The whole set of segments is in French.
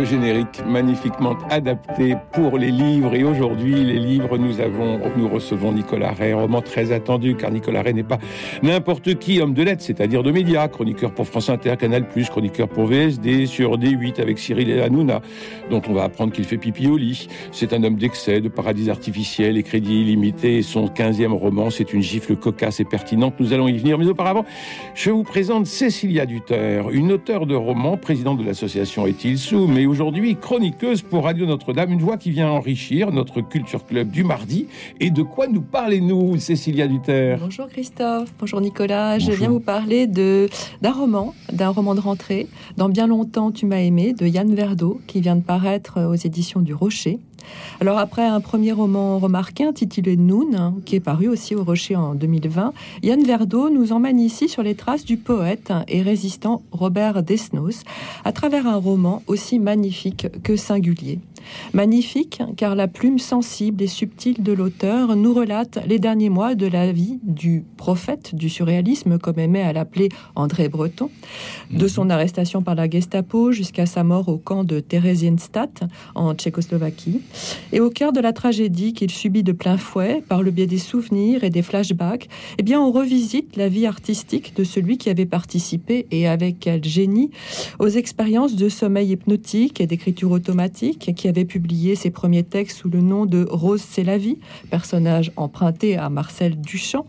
Le générique magnifiquement adapté pour les livres. Et aujourd'hui, les livres, nous avons, nous recevons Nicolas Ray, roman très attendu, car Nicolas Ray n'est pas n'importe qui, homme de lettres, c'est-à-dire de médias, chroniqueur pour France Inter, Canal+, chroniqueur pour VSD, sur D8 avec Cyril et Hanouna, dont on va apprendre qu'il fait pipi au lit. C'est un homme d'excès, de paradis artificiel et crédit illimité. Et son 15e roman, c'est une gifle cocasse et pertinente. Nous allons y venir. Mais auparavant, je vous présente Cécilia Duter, une auteure de romans, présidente de l'association Est-il sous, mais aujourd'hui chroniqueuse pour Radio Notre-Dame, une voix qui vient enrichir notre culture club du mardi. Et de quoi nous parlez-nous, Cécilia Duter Bonjour Christophe, bonjour Nicolas. Je viens vous parler de d'un roman, d'un roman de rentrée, Dans bien longtemps tu m'as aimé, de Yann Verdeau, qui vient de paraître aux éditions du Rocher. Alors après un premier roman remarqué intitulé Noon, hein, qui est paru aussi au Rocher en 2020, Yann Verdeau nous emmène ici sur les traces du poète et résistant Robert Desnos à travers un roman aussi magnifique que singulier. Magnifique car la plume sensible et subtile de l'auteur nous relate les derniers mois de la vie du prophète du surréalisme, comme aimait à l'appeler André Breton, de son arrestation par la Gestapo jusqu'à sa mort au camp de Theresienstadt en Tchécoslovaquie, et au cœur de la tragédie qu'il subit de plein fouet par le biais des souvenirs et des flashbacks, eh bien on revisite la vie artistique de celui qui avait participé et avec quel génie aux expériences de sommeil hypnotique et d'écriture automatique qui avait publié ses premiers textes sous le nom de Rose c'est la vie, personnage emprunté à Marcel Duchamp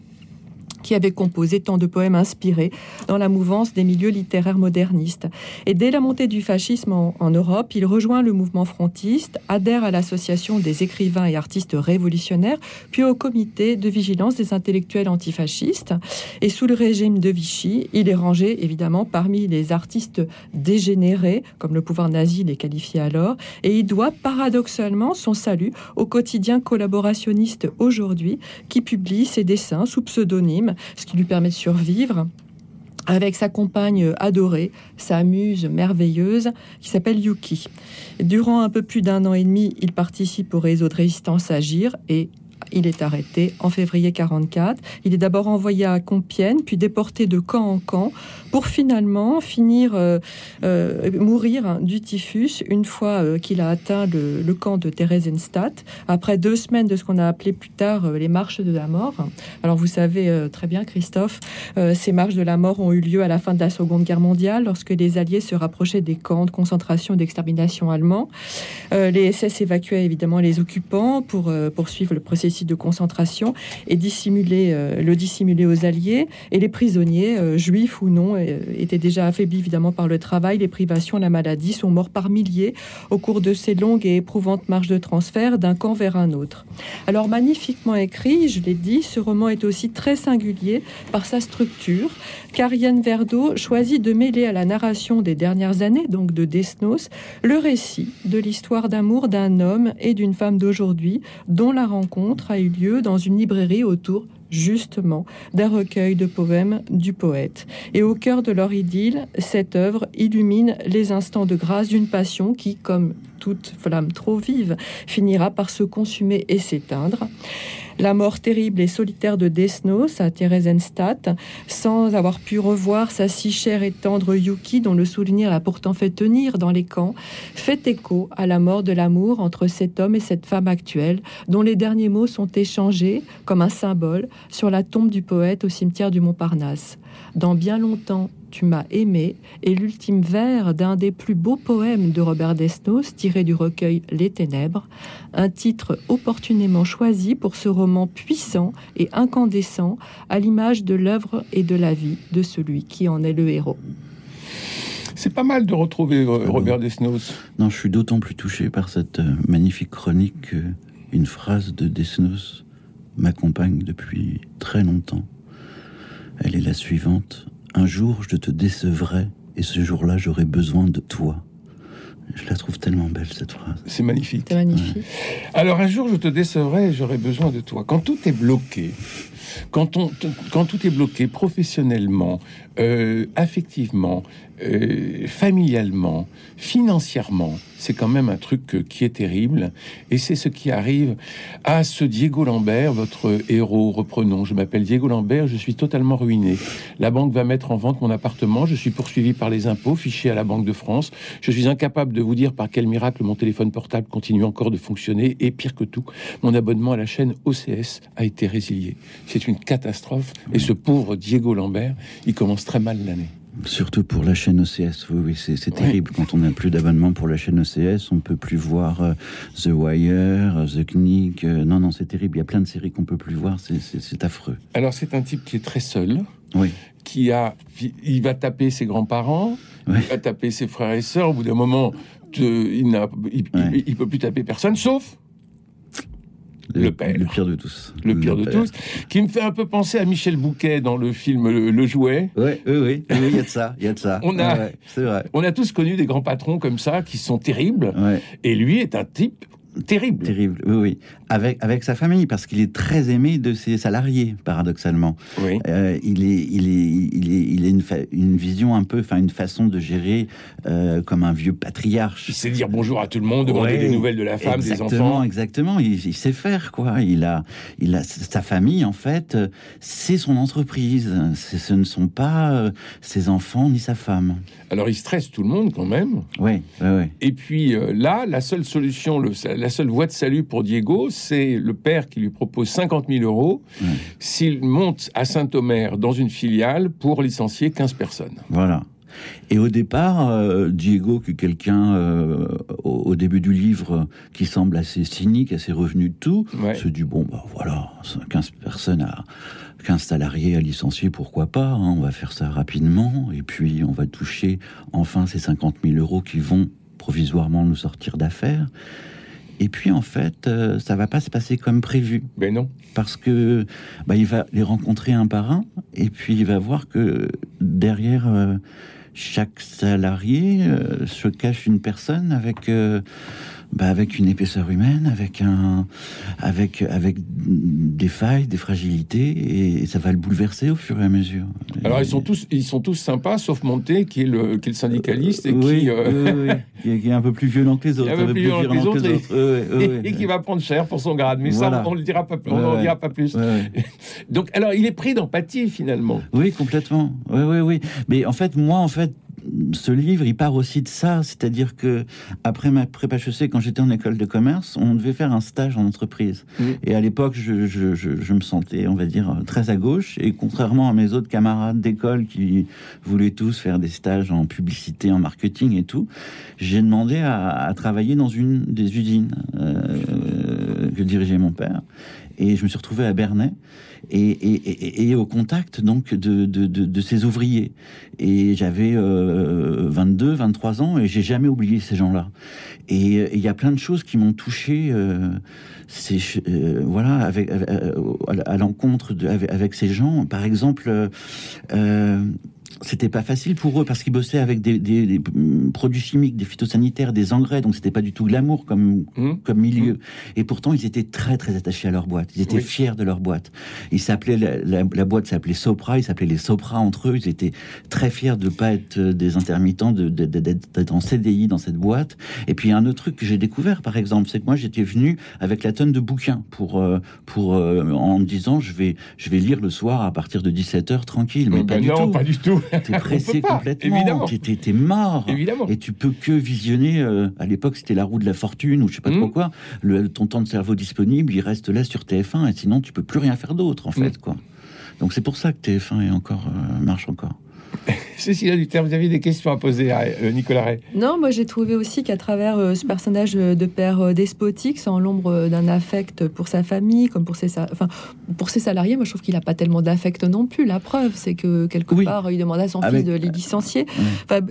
qui avait composé tant de poèmes inspirés dans la mouvance des milieux littéraires modernistes. Et dès la montée du fascisme en, Europe, il rejoint le mouvement frontiste, adhère à l'association des écrivains et artistes révolutionnaires, puis au comité de vigilance des intellectuels antifascistes. Et sous le régime de Vichy, il est rangé évidemment parmi les artistes dégénérés, comme le pouvoir nazi les qualifiait alors, et il doit paradoxalement son salut au quotidien collaborationniste aujourd'hui, qui publie ses dessins sous pseudonyme ce qui lui permet de survivre avec sa compagne adorée, sa muse merveilleuse, qui s'appelle Yuki. Durant un peu plus d'un an et demi, il participe au réseau de résistance Agir et il est arrêté en février 44. Il est d'abord envoyé à Compiègne, puis déporté de camp en camp, pour finalement finir euh, euh, mourir du typhus une fois euh, qu'il a atteint le, camp de Theresienstadt, après deux semaines de ce qu'on a appelé plus tard les marches de la mort. Alors vous savez très bien, Christophe, ces marches de la mort ont eu lieu à la fin de la Seconde Guerre mondiale, lorsque les Alliés se rapprochaient des camps de concentration d'extermination allemands. les SS évacuaient évidemment les occupants pour poursuivre le processus de concentration et dissimuler, le dissimuler aux Alliés, et les prisonniers, juifs ou non, euh, étaient déjà affaiblis évidemment par le travail, les privations, la maladie, sont morts par milliers au cours de ces longues et éprouvantes marches de transfert d'un camp vers un autre. Alors magnifiquement écrit, je l'ai dit, ce roman est aussi très singulier par sa structure, car Yann Verdeau choisit de mêler à la narration des dernières années, donc de Desnos, le récit de l'histoire d'amour d'un homme et d'une femme d'aujourd'hui, dont la rencontre a eu lieu dans une librairie autour justement d'un recueil de poèmes du poète. Et au cœur de leur idylle, cette œuvre illumine les instants de grâce d'une passion qui, comme toute flamme trop vive, finira par se consumer et s'éteindre la mort terrible et solitaire de Desnos à Theresienstadt, sans avoir pu revoir sa si chère et tendre Yuki, dont le souvenir l'a pourtant fait tenir dans les camps, fait écho à la mort de l'amour entre cet homme et cette femme actuelle, dont les derniers mots sont échangés comme un symbole sur la tombe du poète au cimetière du Montparnasse. Dans bien longtemps, tu m'as aimé est l'ultime vers d'un des plus beaux poèmes de Robert Desnos tiré du recueil Les Ténèbres, un titre opportunément choisi pour ce roman puissant et incandescent à l'image de l'œuvre et de la vie de celui qui en est le héros. C'est pas mal de retrouver euh, Robert Desnos. Non, je suis d'autant plus touché par cette euh, magnifique chronique qu'une phrase de Desnos m'accompagne depuis très longtemps. Elle est la suivante. Un jour, je te décevrai et ce jour-là, j'aurai besoin de toi. Je la trouve tellement belle, cette phrase. C'est magnifique. C'est magnifique. Alors, un jour, je te décevrai et j'aurai besoin de toi. Quand tout est bloqué, quand, tout est bloqué professionnellement, euh, affectivement, euh, familialement, financièrement, c'est quand même un truc euh, qui est terrible. Et c'est ce qui arrive à ce Diego Lambert, votre héros. Reprenons, je m'appelle Diego Lambert, je suis totalement ruiné. La banque va mettre en vente mon appartement, je suis poursuivi par les impôts, fiché à la Banque de France. Je suis incapable de vous dire par quel miracle mon téléphone portable continue encore de fonctionner. Et pire que tout, mon abonnement à la chaîne OCS a été résilié. C'est une catastrophe. Et ce pauvre Diego Lambert, il commence très mal l'année. Surtout pour la chaîne OCS, oui, oui, c'est terrible. Quand on n'a plus d'abonnement pour la chaîne OCS, on peut plus voir euh, The Wire, The Knick. Euh, non, non, c'est terrible. Il y a plein de séries qu'on peut plus voir. C'est affreux. Alors, c'est un type qui est très seul. Oui. Qui a, il va taper ses grands-parents, il va taper ses frères et sœurs. Au bout d'un moment, il, n'a, il peut plus taper personne, sauf le, père. Le pire de tous. Le pire de tous. Qui me fait un peu penser à Michel Bouquet dans le film Le, Jouet. Oui, oui, oui. Il y a de ça. Il y a de ça. On a, vrai. On a tous connu des grands patrons comme ça qui sont terribles. Et lui est un type terrible. Terrible, oui, oui. Avec, avec sa famille, parce qu'il est très aimé de ses salariés, paradoxalement. Oui. Euh, il, est, il, est, il, est, il est une, une vision un peu, enfin, une façon de gérer euh, comme un vieux patriarche. Il sait dire bonjour à tout le monde, demander des nouvelles de la femme, des enfants. Exactement, il, il, sait faire, quoi. Il a, il a sa famille, en fait, c'est son entreprise. Ce ne sont pas euh, ses enfants ni sa femme. Alors, il stresse tout le monde, quand même. Oui, oui, oui. Et puis, là, la seule solution, le, la seule voie de salut pour Diego, c'est le père qui lui propose 50 000 euros s'il monte à Saint-Omer dans une filiale pour licencier 15 personnes. Voilà. Et au départ, euh, Diego, qui est quelqu'un euh, au, début du livre qui semble assez cynique, assez revenu de tout, se dit bon, bah voilà, 15 personnes à 15 salariés à licencier, pourquoi pas hein, On va faire ça rapidement, et puis on va toucher enfin ces 50 000 euros qui vont provisoirement nous sortir d'affaires. Et puis en fait, euh, ça va pas se passer comme prévu. Mais non. Parce que bah, il va les rencontrer un par un, et puis il va voir que derrière euh, chaque salarié euh, se cache une personne avec bah, avec une épaisseur humaine, avec un, avec, avec des failles, des fragilités, et ça va le bouleverser au fur et à mesure. Alors ils sont tous, ils sont tous sympas, sauf Monté, qui est le, qui est le syndicaliste et oui, qui, euh... oui, qui, est un peu plus violent que les autres, un peu plus violent que les autres, et, qui va prendre cher pour son grade. Mais ça, on le dira pas, on dira pas plus. Donc, alors, il est pris d'empathie finalement. Oui, complètement. Oui, oui, oui. Mais en fait, moi, en fait, ce livre, il part aussi de ça, c'est-à-dire que après ma prépa HEC, quand j'étais en école de commerce, on devait faire un stage en entreprise. Et à l'époque, je, je, je, me sentais, on va dire, très à gauche. Et contrairement à mes autres camarades d'école qui voulaient tous faire des stages en publicité, en marketing et tout, j'ai demandé à, à, travailler dans une des usines euh, que dirigeait mon père. Et je me suis retrouvé à Bernay et, au contact donc de, de, ces ouvriers. Et j'avais 22, euh, 23 ans et j'ai jamais oublié ces gens-là. Et il y a plein de choses qui m'ont touché. Euh, euh, voilà, avec, à, l'encontre avec, avec, ces gens. Par exemple, c'était pas facile pour eux parce qu'ils bossaient avec des, produits chimiques, des phytosanitaires, des engrais, donc c'était pas du tout glamour comme mmh. comme milieu. Mmh. Et pourtant, ils étaient très très attachés à leur boîte. Ils étaient fiers de leur boîte. Ils s'appelaient la, boîte s'appelait Sopra. Ils s'appelaient les Sopra entre eux. Ils étaient très fiers de pas être des intermittents, d'être en CDI dans cette boîte. Et puis un autre truc que j'ai découvert, par exemple, c'est que moi j'étais venu avec la tonne de bouquins pour euh, pour euh, en me disant je vais je vais lire le soir à partir de 17 h tranquille. Mais pas, du tout. pas du tout. T'es pressé complètement. Évidemment. T'es mort. Évidemment. Et tu peux que visionner. Euh, à l'époque, c'était la roue de la fortune ou je sais pas trop mmh. quoi. Le, ton temps de cerveau disponible, il reste là sur TF1 et sinon tu peux plus rien faire d'autre en mmh. fait quoi. Donc c'est pour ça que TF1 est encore euh, marche encore. Cécilia Duterre, vous aviez des questions à poser à euh, Nicolas Ray Non, moi j'ai trouvé aussi qu'à travers euh, ce personnage de père euh, despotique, sans l'ombre d'un affect pour sa famille, comme pour ses, enfin, pour ses salariés, moi je trouve qu'il n'a pas tellement d'affect non plus. La preuve, c'est que quelque part, il demande à son fils de les licencier. Enfin,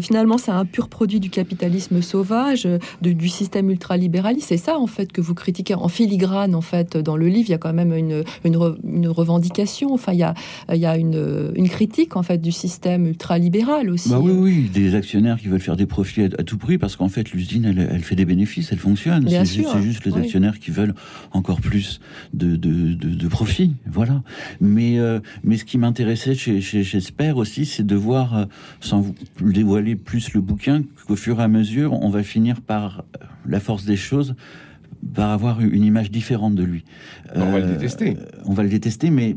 finalement, c'est un pur produit du capitalisme sauvage, du système ultralibéraliste. C'est ça, en fait, que vous critiquez en filigrane, en fait, dans le livre. Il y a quand même une, une, revendication, enfin, il y a, il y a une, une critique, en fait, du système ultra-libéral aussi. Bah oui, oui, des actionnaires qui veulent faire des profits à, tout prix parce qu'en fait l'usine elle, fait des bénéfices, elle fonctionne. C'est juste, juste, les actionnaires qui veulent encore plus de, de, de, profits, voilà. Mais, euh, mais ce qui m'intéressait chez, chez, chez aussi, c'est de voir, euh, sans vous dévoiler plus le bouquin, qu'au fur et à mesure, on va finir par la force des choses par avoir une image différente de lui. On va le détester. On va le détester, mais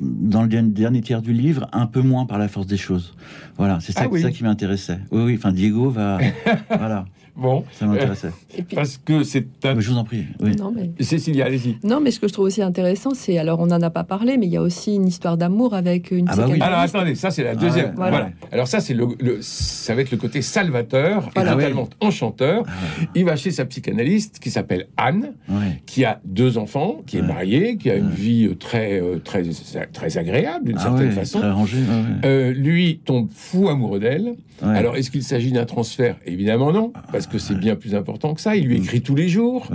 dans le dernier tiers du livre, un peu moins par la force des choses. Voilà, c'est ça, ah ça qui m'intéressait. Oui, oui, enfin, Diego va. voilà. Bon. Ça m'intéressait. Parce que c'est un... Je vous en prie. Oui. Non, mais... Cécilia, allez-y. Non, mais ce que je trouve aussi intéressant, c'est, alors on n'en a pas parlé, mais il y a aussi une histoire d'amour avec une ah bah oui. Alors attendez, ça c'est la deuxième. Ah voilà. Alors ça, c'est le, ça va être le côté salvateur et totalement enchanteur. Ah il va chez sa psychanalyste qui s'appelle Anne, qui a deux enfants, qui est mariée, qui a une vie euh, très, euh, très, très agréable d'une certaine façon. Très rangée. Euh, lui tombe fou amoureux d'elle. Alors est-ce qu'il s'agit d'un transfert? Évidemment non, parce que c'est bien plus important que ça. Il lui écrit tous les jours.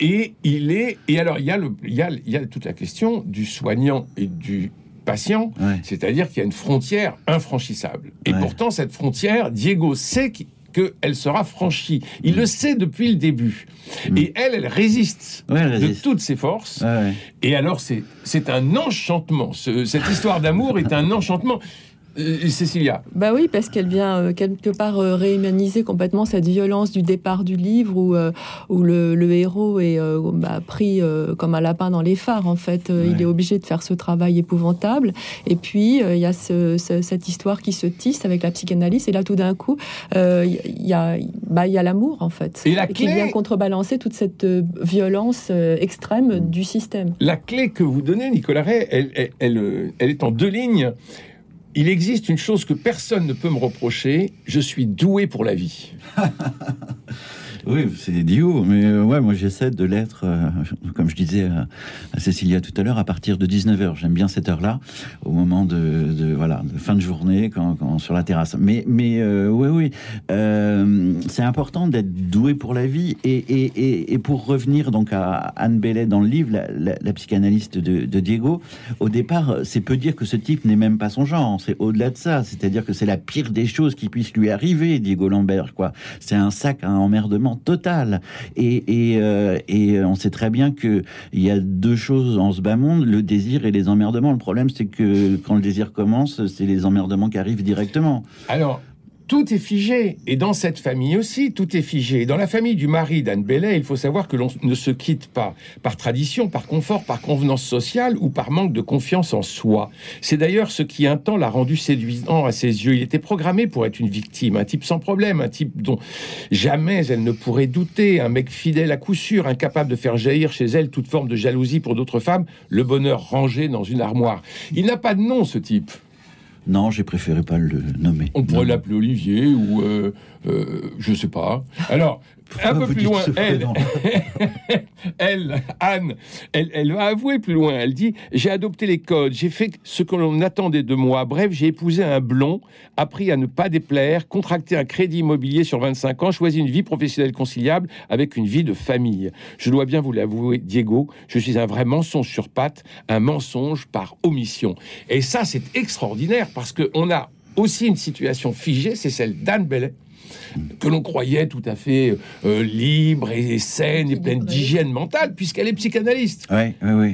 Et il est. Et alors, il y, a le, il, y a, il y a toute la question du soignant et du patient, c'est-à-dire qu'il y a une frontière infranchissable. Et pourtant, cette frontière, Diego sait qu'elle sera franchie. Il mm. le sait depuis le début. Mm. Et elle, elle résiste, de toutes ses forces. Et alors, c'est un enchantement. cette histoire d'amour est un enchantement. Euh, Cécilia. Bah oui, parce qu'elle vient euh, quelque part euh, réhumaniser complètement cette violence du départ du livre où, où le, héros est bah, pris comme un lapin dans les phares. En fait, il est obligé de faire ce travail épouvantable. Et puis, il y a cette histoire qui se tisse avec la psychanalyse. Et là, tout d'un coup, il y a, bah, y a l'amour, en fait. Et, la qui vient contrebalancer toute cette violence extrême du système. La clé que vous donnez, Nicolas Ray, elle, elle, elle est en deux lignes il existe une chose que personne ne peut me reprocher, je suis doué pour la vie. Oui, c'est idiot, mais euh, ouais, moi j'essaie de l'être, euh, comme je disais à, Cécilia tout à l'heure, à partir de 19h. J'aime bien cette heure-là, au moment de, voilà, fin de journée, quand, sur la terrasse. Mais, mais euh, oui, oui, c'est important d'être doué pour la vie. Et, et, et, pour revenir donc à Anne Bellet dans le livre, la, psychanalyste de, Diego, au départ, c'est peu dire que ce type n'est même pas son genre. C'est au-delà de ça. C'est-à-dire que c'est la pire des choses qui puissent lui arriver, Diego Lambert, quoi. C'est un sac à emmerdement total. Et, et, euh, et on sait très bien qu'il y a deux choses en ce bas monde, le désir et les emmerdements. Le problème, c'est que quand le désir commence, c'est les emmerdements qui arrivent directement. Alors, tout est figé. Et dans cette famille aussi, tout est figé. Dans la famille du mari d'Anne Bellet, il faut savoir que l'on ne se quitte pas par tradition, par confort, par convenance sociale ou par manque de confiance en soi. C'est d'ailleurs ce qui un temps l'a rendu séduisant à ses yeux. Il était programmé pour être une victime, un type sans problème, un type dont jamais elle ne pourrait douter, un mec fidèle à coup sûr, incapable de faire jaillir chez elle toute forme de jalousie pour d'autres femmes, le bonheur rangé dans une armoire. Il n'a pas de nom, ce type. Non, j'ai préféré pas le nommer. On pourrait l'appeler Olivier ou euh, euh, je sais pas. Alors, un peu plus loin, elle, elle, Anne, elle, elle, va avouer plus loin. Elle dit J'ai adopté les codes, j'ai fait ce que l'on attendait de moi. Bref, j'ai épousé un blond, appris à ne pas déplaire, contracté un crédit immobilier sur 25 ans, choisi une vie professionnelle conciliable avec une vie de famille. Je dois bien vous l'avouer, Diego, je suis un vrai mensonge sur patte, un mensonge par omission. Et ça, c'est extraordinaire parce qu'on a aussi une situation figée, c'est celle d'Anne Bellet que l'on croyait tout à fait euh, libre et saine et pleine d'hygiène mentale, puisqu'elle est psychanalyste.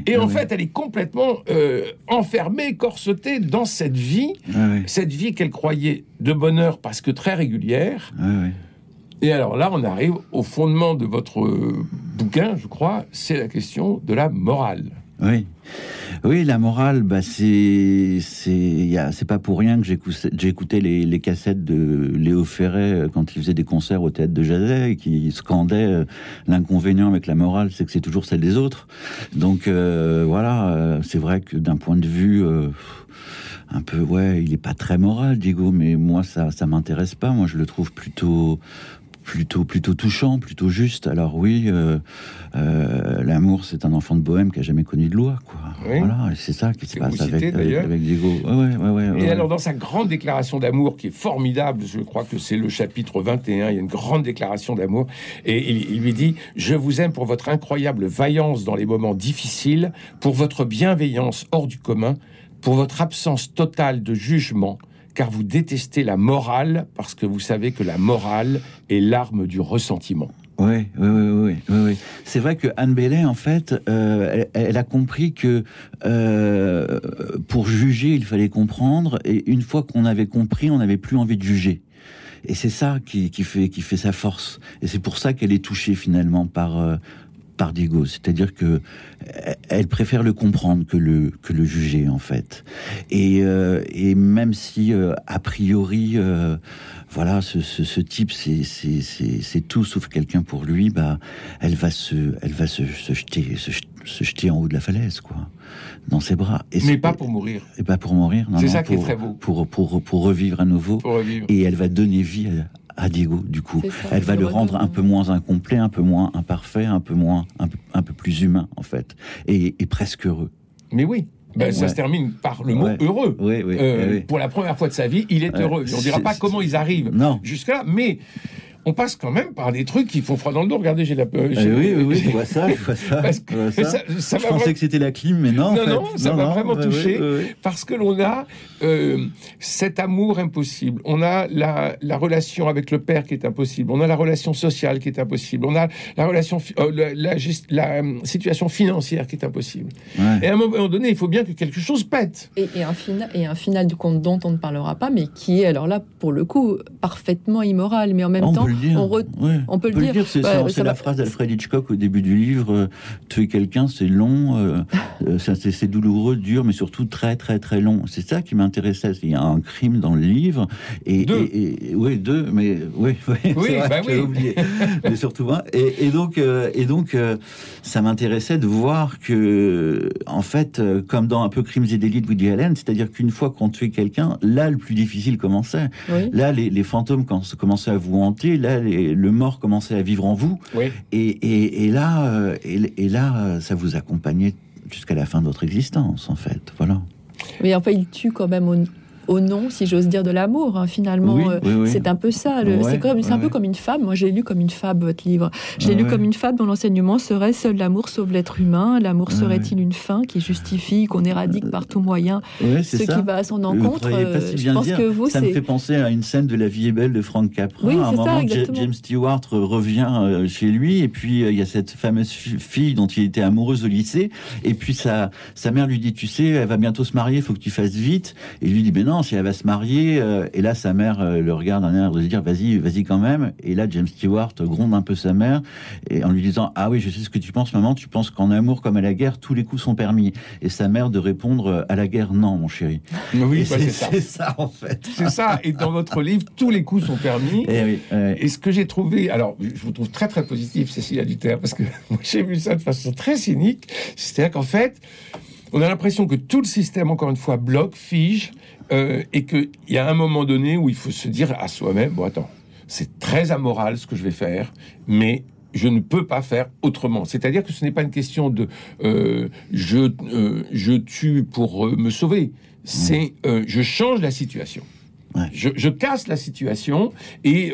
et en fait, elle est complètement euh, enfermée, corsetée dans cette vie, cette vie qu'elle croyait de bonheur parce que très régulière. Et alors là, on arrive au fondement de votre euh, bouquin, je crois, c'est la question de la morale. Oui. Oui, la morale, bah c'est c'est pas pour rien que j'écoutais les, cassettes de Léo Ferret euh, quand il faisait des concerts au théâtre de Jazet et qui scandait euh, l'inconvénient avec la morale, c'est que c'est toujours celle des autres. Donc euh, voilà, c'est vrai que d'un point de vue un peu ouais, il est pas très moral, Diego, mais moi ça ça m'intéresse pas. Moi je le trouve plutôt plutôt plutôt touchant, plutôt juste. Alors oui, euh, euh, l'amour, c'est un enfant de bohème qui a jamais connu de loi, quoi. Voilà, c'est ça qui se passe avec, avec, Diego. et alors dans sa grande déclaration d'amour, qui est formidable, je crois que c'est le chapitre 21, il y a une grande déclaration d'amour, et il, il lui dit je vous aime pour votre incroyable vaillance dans les moments difficiles, pour votre bienveillance hors du commun, pour votre absence totale de jugement car vous détestez la morale parce que vous savez que la morale est l'arme du ressentiment. Oui, oui, oui, oui, oui. C'est vrai que Anne Bellet, en fait, euh, elle, a compris que euh, pour juger, il fallait comprendre, et une fois qu'on avait compris, on n'avait plus envie de juger. Et c'est ça qui, fait, qui fait sa force. Et c'est pour ça qu'elle est touchée finalement par, euh, par Diego. C'est-à-dire que elle préfère le comprendre que le, que le juger, en fait. Et, euh, et même si, euh, a priori, euh, voilà, ce, ce, ce type, c'est tout sauf quelqu'un pour lui, bah, elle va se, elle va se, se jeter, se, se, jeter en haut de la falaise, quoi, dans ses bras. Et Mais pas pour mourir. Et pas pour mourir, non. C'est ça qui est très beau. Pour, pour, pour revivre à nouveau. Pour revivre. Et elle va donner vie à, à Diego, du coup. Elle va le rendre un peu moins incomplet, un peu moins imparfait, un peu moins, un peu, un peu plus humain, en fait, et, presque heureux. Mais oui. Ben, ça se termine par le mot heureux. Oui, euh, oui, Pour la première fois de sa vie, il est heureux. On ne dira pas comment ils arrivent jusque-là, mais on passe quand même par des trucs qui font froid dans le dos. Regardez, j'ai la peur. oui, oui, oui, je vois ça, je vois ça. ça. je pensais que c'était la clim, mais non. Non, non, ça m'a vraiment touché parce que l'on a euh, cet amour impossible. On a la, la, relation avec le père qui est impossible. On a la relation sociale qui est impossible. On a la relation, euh, la, la, euh, situation financière qui est impossible. Et à un moment donné, il faut bien que quelque chose pète. Et, et un, final, et un final du conte dont on ne parlera pas, mais qui est alors là, pour le coup, parfaitement immoral, mais en même temps on, peut, le dire. C'est la phrase d'Alfred Hitchcock au début du livre. Euh, tuer quelqu'un, c'est long, euh, euh, c'est douloureux, dur, mais surtout très très très long. C'est ça qui m'intéressait. Il y a un crime dans le livre et, deux. oui deux, mais oui, oui, oui, bah oui. oublié, mais surtout un. Et, donc et donc ça m'intéressait de voir que en fait, comme dans un peu Crimes et délits de Woody Allen, c'est-à-dire qu'une fois qu'on tuait quelqu'un, là le plus difficile commençait. Là les, les fantômes commençaient à vous hanter là, le mort commençait à vivre en vous. Et, là, euh, et, là, ça vous accompagnait jusqu'à la fin de votre existence, en fait. Voilà. Mais enfin, il tue quand même au nom, si j'ose dire, de l'amour. Hein, finalement, euh, c'est un peu ça. c'est un peu comme une femme. Moi, j'ai lu comme une femme votre livre. J'ai lu comme une femme dont l'enseignement serait seul l'amour sauve l'être humain. L'amour serait-il une fin qui justifie qu'on éradique par tout moyen ce qui va à son encontre euh, Je pense que vous, ça me fait penser à une scène de La vie est belle de Frank Capra. Oui, à un moment, James Stewart revient euh, chez lui et puis il y a cette fameuse fille dont il était amoureuse au lycée et puis sa sa mère lui dit tu sais elle va bientôt se marier, il faut que tu fasses vite. Et lui dit ben non si elle va se marier. Euh, et là, sa mère euh, le regarde en air de se dire, vas-y, vas-y quand même. Et là, James Stewart gronde un peu sa mère et en lui disant, ah oui, je sais ce que tu penses, maman. Tu penses qu'en amour comme à la guerre, tous les coups sont permis. Et sa mère de répondre, euh, à la guerre, non, mon chéri. Oui, bah, c'est ça. En fait. C'est ça. Et dans votre livre, tous les coups sont permis. Et, eh et ce que j'ai trouvé, alors, je vous trouve très, très positif, Cécilia Duterre, parce que j'ai vu ça de façon très cynique. C'est-à-dire qu'en fait, on a l'impression que tout le système, encore une fois, bloque, fige, euh, et qu'il y a un moment donné où il faut se dire à soi-même, bon attends, c'est très amoral ce que je vais faire, mais je ne peux pas faire autrement. C'est-à-dire que ce n'est pas une question de euh, je, euh, je tue pour me sauver, c'est je change la situation. Je, je, casse la situation et,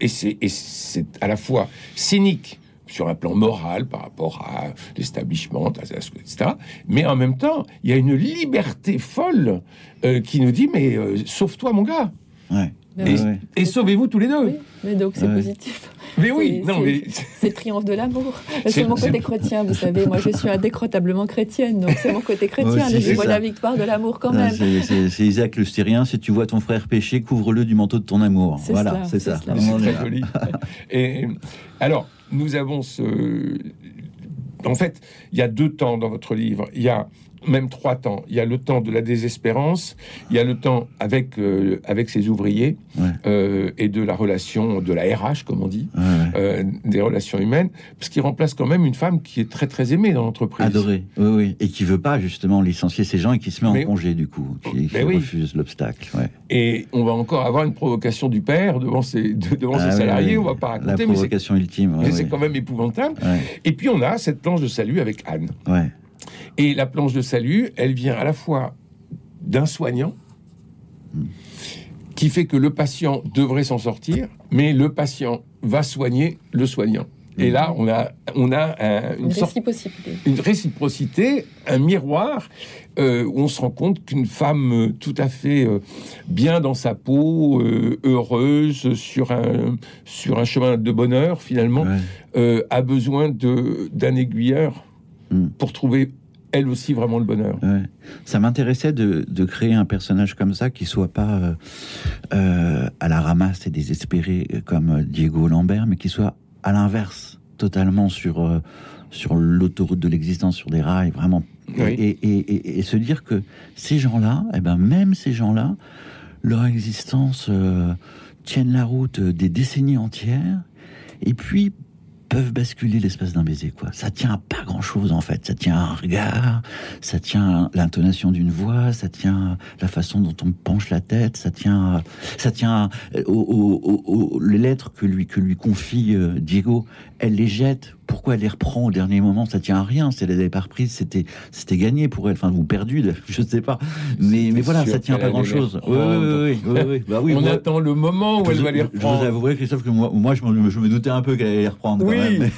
et c'est à la fois cynique sur un plan moral par rapport à l'establishment, etc. Mais en même temps, il y a une liberté folle euh, qui nous dit mais euh, sauve-toi mon gars. Et, sauvez-vous tous les deux. mais donc c'est positif. Mais oui, non, mais c'est triomphe de l'amour. C'est mon côté chrétien, vous savez. Moi, je suis indécrotablement chrétienne, donc c'est mon côté chrétien. je vois la victoire de l'amour quand même. C'est Isaac le Syrien. Si tu vois ton frère pécher, couvre-le du manteau de ton amour. Voilà, c'est ça. C'est très joli. Et alors, nous avons ce... En fait, il y a deux temps dans votre livre. Il y a même trois temps. Il y a le temps de la désespérance, il y a le temps avec, euh, avec ses ouvriers euh, et de la relation de la RH, comme on dit, euh, des relations humaines, parce qu'il remplace quand même une femme qui est très très aimée dans l'entreprise. Adorée, oui, oui, et qui veut pas justement licencier ces gens et qui se met en congé du coup, qui, refuse l'obstacle. Et on va encore avoir une provocation du père devant ses, devant ses ah salariés, on va pas raconter. La provocation ultime. mais c'est quand même épouvantable. Et puis on a cette planche de salut avec Anne. Ouais. Et la planche de salut, elle vient à la fois d'un soignant, qui fait que le patient devrait s'en sortir, mais le patient va soigner le soignant. Et là, on a, on a une, réciprocité. une réciprocité, un miroir, euh, où on se rend compte qu'une femme euh, tout à fait euh, bien dans sa peau, heureuse, sur un, sur un chemin de bonheur, finalement, a besoin d'un aiguilleur hmm. pour trouver elle aussi vraiment le bonheur. Ça m'intéressait de, de, créer un personnage comme ça qui soit pas à la ramasse et désespéré comme Diego Lambert, mais qui soit à l'inverse, totalement sur, euh, sur l'autoroute de l'existence, sur des rails, vraiment. Et, se dire que ces gens-là, et eh ben même ces gens-là, leur existence euh, tiennent la route des décennies entières, et puis peuvent basculer l'espace d'un baiser, quoi. Ça tient à pas grand chose, en fait. Ça tient à un regard, ça tient à l'intonation d'une voix, ça tient à la façon dont on penche la tête, ça tient, ça tient aux, les lettres que lui, que lui confie euh, Diego. Elle les jette pourquoi elle les reprend au dernier moment? Ça tient à rien. Si elle les avait pas reprises, c'était c'était gagné pour elle. Enfin, vous perdu, je sais pas. Mais mais voilà, ça tient pas grand chose. Oui, oui, oui, bah oui, On attend le moment où elle va les reprendre. Je vous avouerai, Christophe, que moi, moi je, me, je me doutais un peu qu'elle allait les reprendre. Oui.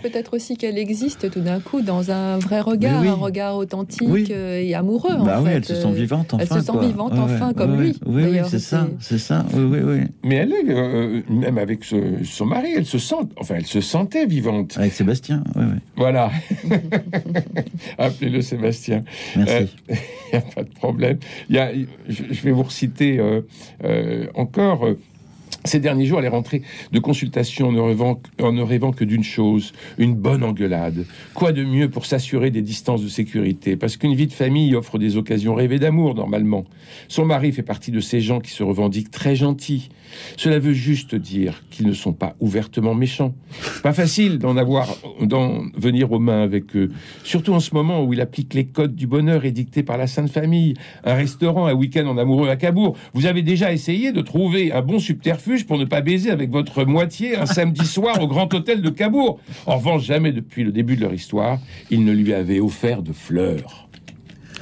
peut-être peut-être aussi qu'elle existe tout d'un coup dans un vrai regard, un regard authentique euh, et amoureux. Bah en oui, elles se sont vivantes enfin. Elles se sentent vivantes enfin comme lui. Oui, c'est ça, c'est ça. Oui, oui, oui. Mais elle est euh, même avec son mari, elle se sent, enfin, elle se sentait vivante. Avec Sébastien, oui. Voilà. Appelez-le Sébastien. Merci. Il euh, n'y a pas de problème. Y a, je, vais vous reciter euh, euh, encore. Ces derniers jours, elle est rentrée de consultation en ne rêvant, en ne rêvant que d'une chose, une bonne engueulade. Quoi de mieux pour s'assurer des distances de sécurité? Parce qu'une vie de famille offre des occasions rêvées d'amour, normalement. Son mari fait partie de ces gens qui se revendiquent très gentils, cela veut juste dire qu'ils ne sont pas ouvertement méchants. Pas facile d'en avoir, d'en venir aux mains avec eux. Surtout en ce moment où il applique les codes du bonheur édictés par la Sainte Famille. Un restaurant, un week-end en amoureux à Cabourg. Vous avez déjà essayé de trouver un bon subterfuge pour ne pas baiser avec votre moitié un samedi soir au Grand Hôtel de Cabourg. En revanche, jamais depuis le début de leur histoire, il ne lui avait offert de fleurs.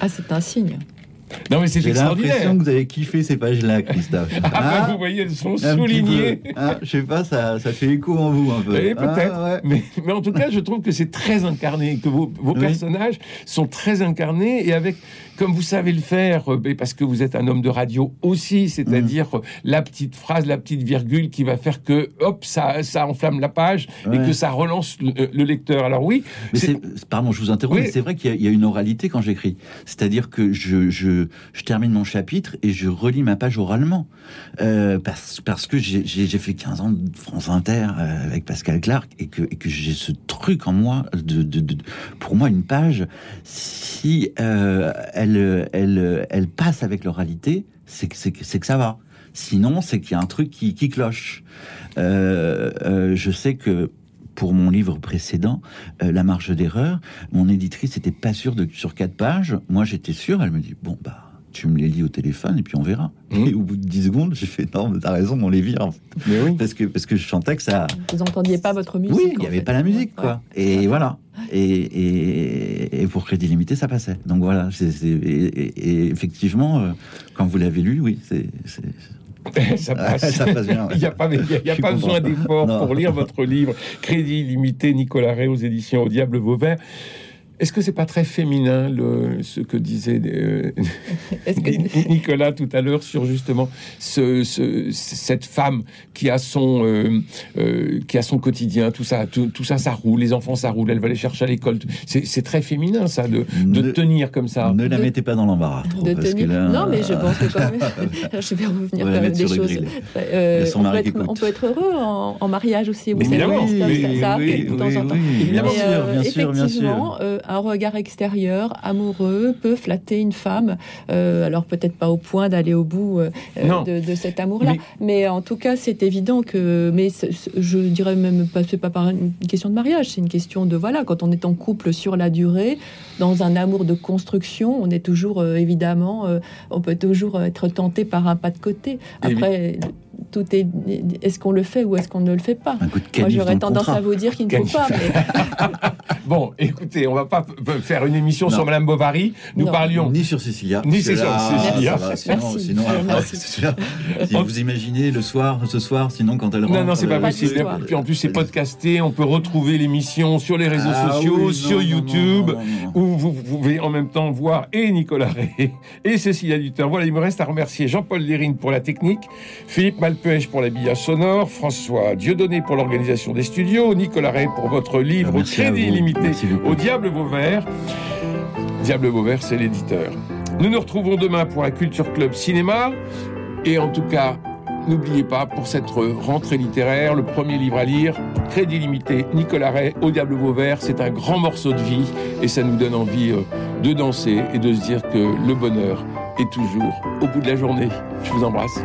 Ah, c'est un signe. Non, mais c'est J'ai l'impression que vous avez kiffé ces pages-là, Christophe. ah, bah, hein vous voyez, elles sont soulignées. Hein, je sais pas, ça, ça fait écho en vous un peu. Eh, peut-être. Ah, mais, mais, en tout cas, je trouve que c'est très incarné, que vos, vos personnages sont très incarnés et avec comme vous savez le faire, euh, parce que vous êtes un homme de radio aussi, c'est-à-dire mm. la petite phrase, la petite virgule qui va faire que, hop, ça, ça enflamme la page et que ça relance le, lecteur. Alors oui. pardon, je vous interromps, mais c'est vrai qu'il y, a une oralité quand j'écris. C'est-à-dire que je, je, je, termine mon chapitre et je relis ma page oralement. Euh, parce, parce que j'ai fait 15 ans de France Inter euh, avec Pascal Clark et que, et que j'ai ce truc en moi de, de, pour moi une page si euh, elle elle, passe avec l'oralité, c'est que, c'est, que ça va. Sinon, c'est qu'il y a un truc qui, cloche. Euh, euh, je sais que pour mon livre précédent, euh, La marge d'erreur, mon éditrice n'était pas sûre de sur quatre pages. Moi, j'étais sûr. Elle me dit bon bah tu me les lis au téléphone et puis on verra. Mmh. Et au bout de 10 secondes, j'ai fait non, mais t'as raison, on les vire. Mais oui. Parce que, parce que je chantais que ça. Vous entendiez pas votre musique Oui, il n'y avait pas la musique, quoi. Et voilà. Et, et, pour Crédit Limité, ça passait. Donc voilà. et, effectivement, euh, quand vous l'avez lu, oui, c'est. ça passe. ça passe bien. Il n'y a pas, y a pas besoin d'effort pour lire votre livre Crédit Limité, Nicolas Ray aux éditions Au Diable Vauvert. Est-ce que c'est pas très féminin le, ce que disait euh, Nicolas tout à l'heure sur justement ce, cette femme qui a son euh, euh, qui a son quotidien, tout ça, tout, ça, ça roule, les enfants ça roule, elle va les chercher à l'école. C'est très féminin ça de, de tenir comme ça. Ne la mettez pas dans l'embarras. Non, mais je pense que quand même, je vais revenir quand même des choses. on, peut être, on, peut être, heureux en, mariage aussi. Vous savez, ça, ça arrive de temps en temps. Bien sûr, bien sûr, bien sûr un regard extérieur, amoureux, peut flatter une femme. Euh, alors peut-être pas au point d'aller au bout euh, de, cet amour-là, mais... en tout cas, c'est évident que. Mais je dirais même pas, c'est pas par une question de mariage, c'est une question de voilà, quand on est en couple sur la durée, dans un amour de construction, on est toujours euh, évidemment, on peut toujours être tenté par un pas de côté. Après tout est. Est-ce qu'on le fait ou est-ce qu'on ne le fait pas? Un coup de Moi, j'aurais tendance à vous dire qu'il ne faut pas. mais- Bon, écoutez, on va pas faire une émission Non. sur Madame Bovary. Nous Non. parlions. Ni sur Cécilia. Ni sur Cécilia. va, Sinon, si vous imaginez le soir, ce soir, sinon quand elle rentre. Non, non, c'est pas euh, Pas possible. Puis en plus, c'est podcasté. On peut retrouver l'émission sur les réseaux Ah sociaux, oui, non, sur non, non, YouTube. non, non, non. où vous, vous pouvez en même temps voir et Nicolas Ray et Cécilia Duteur. Voilà, il me reste à remercier Jean-Paul Lérine pour la technique, Philippe Malpêche pour l'habillage sonore, François Dieudonné pour l'organisation des studios, Nicolas Ray pour votre livre Merci Crédit illimité Au Diable Vauvert. Diable Vauvert, c'est l'éditeur. Nous nous retrouvons demain pour la Culture Club Cinéma. Et en tout cas, n'oubliez pas, pour cette rentrée littéraire, le premier livre à lire, Crédit limité, Nicolas Ray, Au Diable Vauvert, c'est un grand morceau de vie et ça nous donne envie euh, de danser et de se dire que le bonheur est toujours au bout de la journée. Je vous embrasse.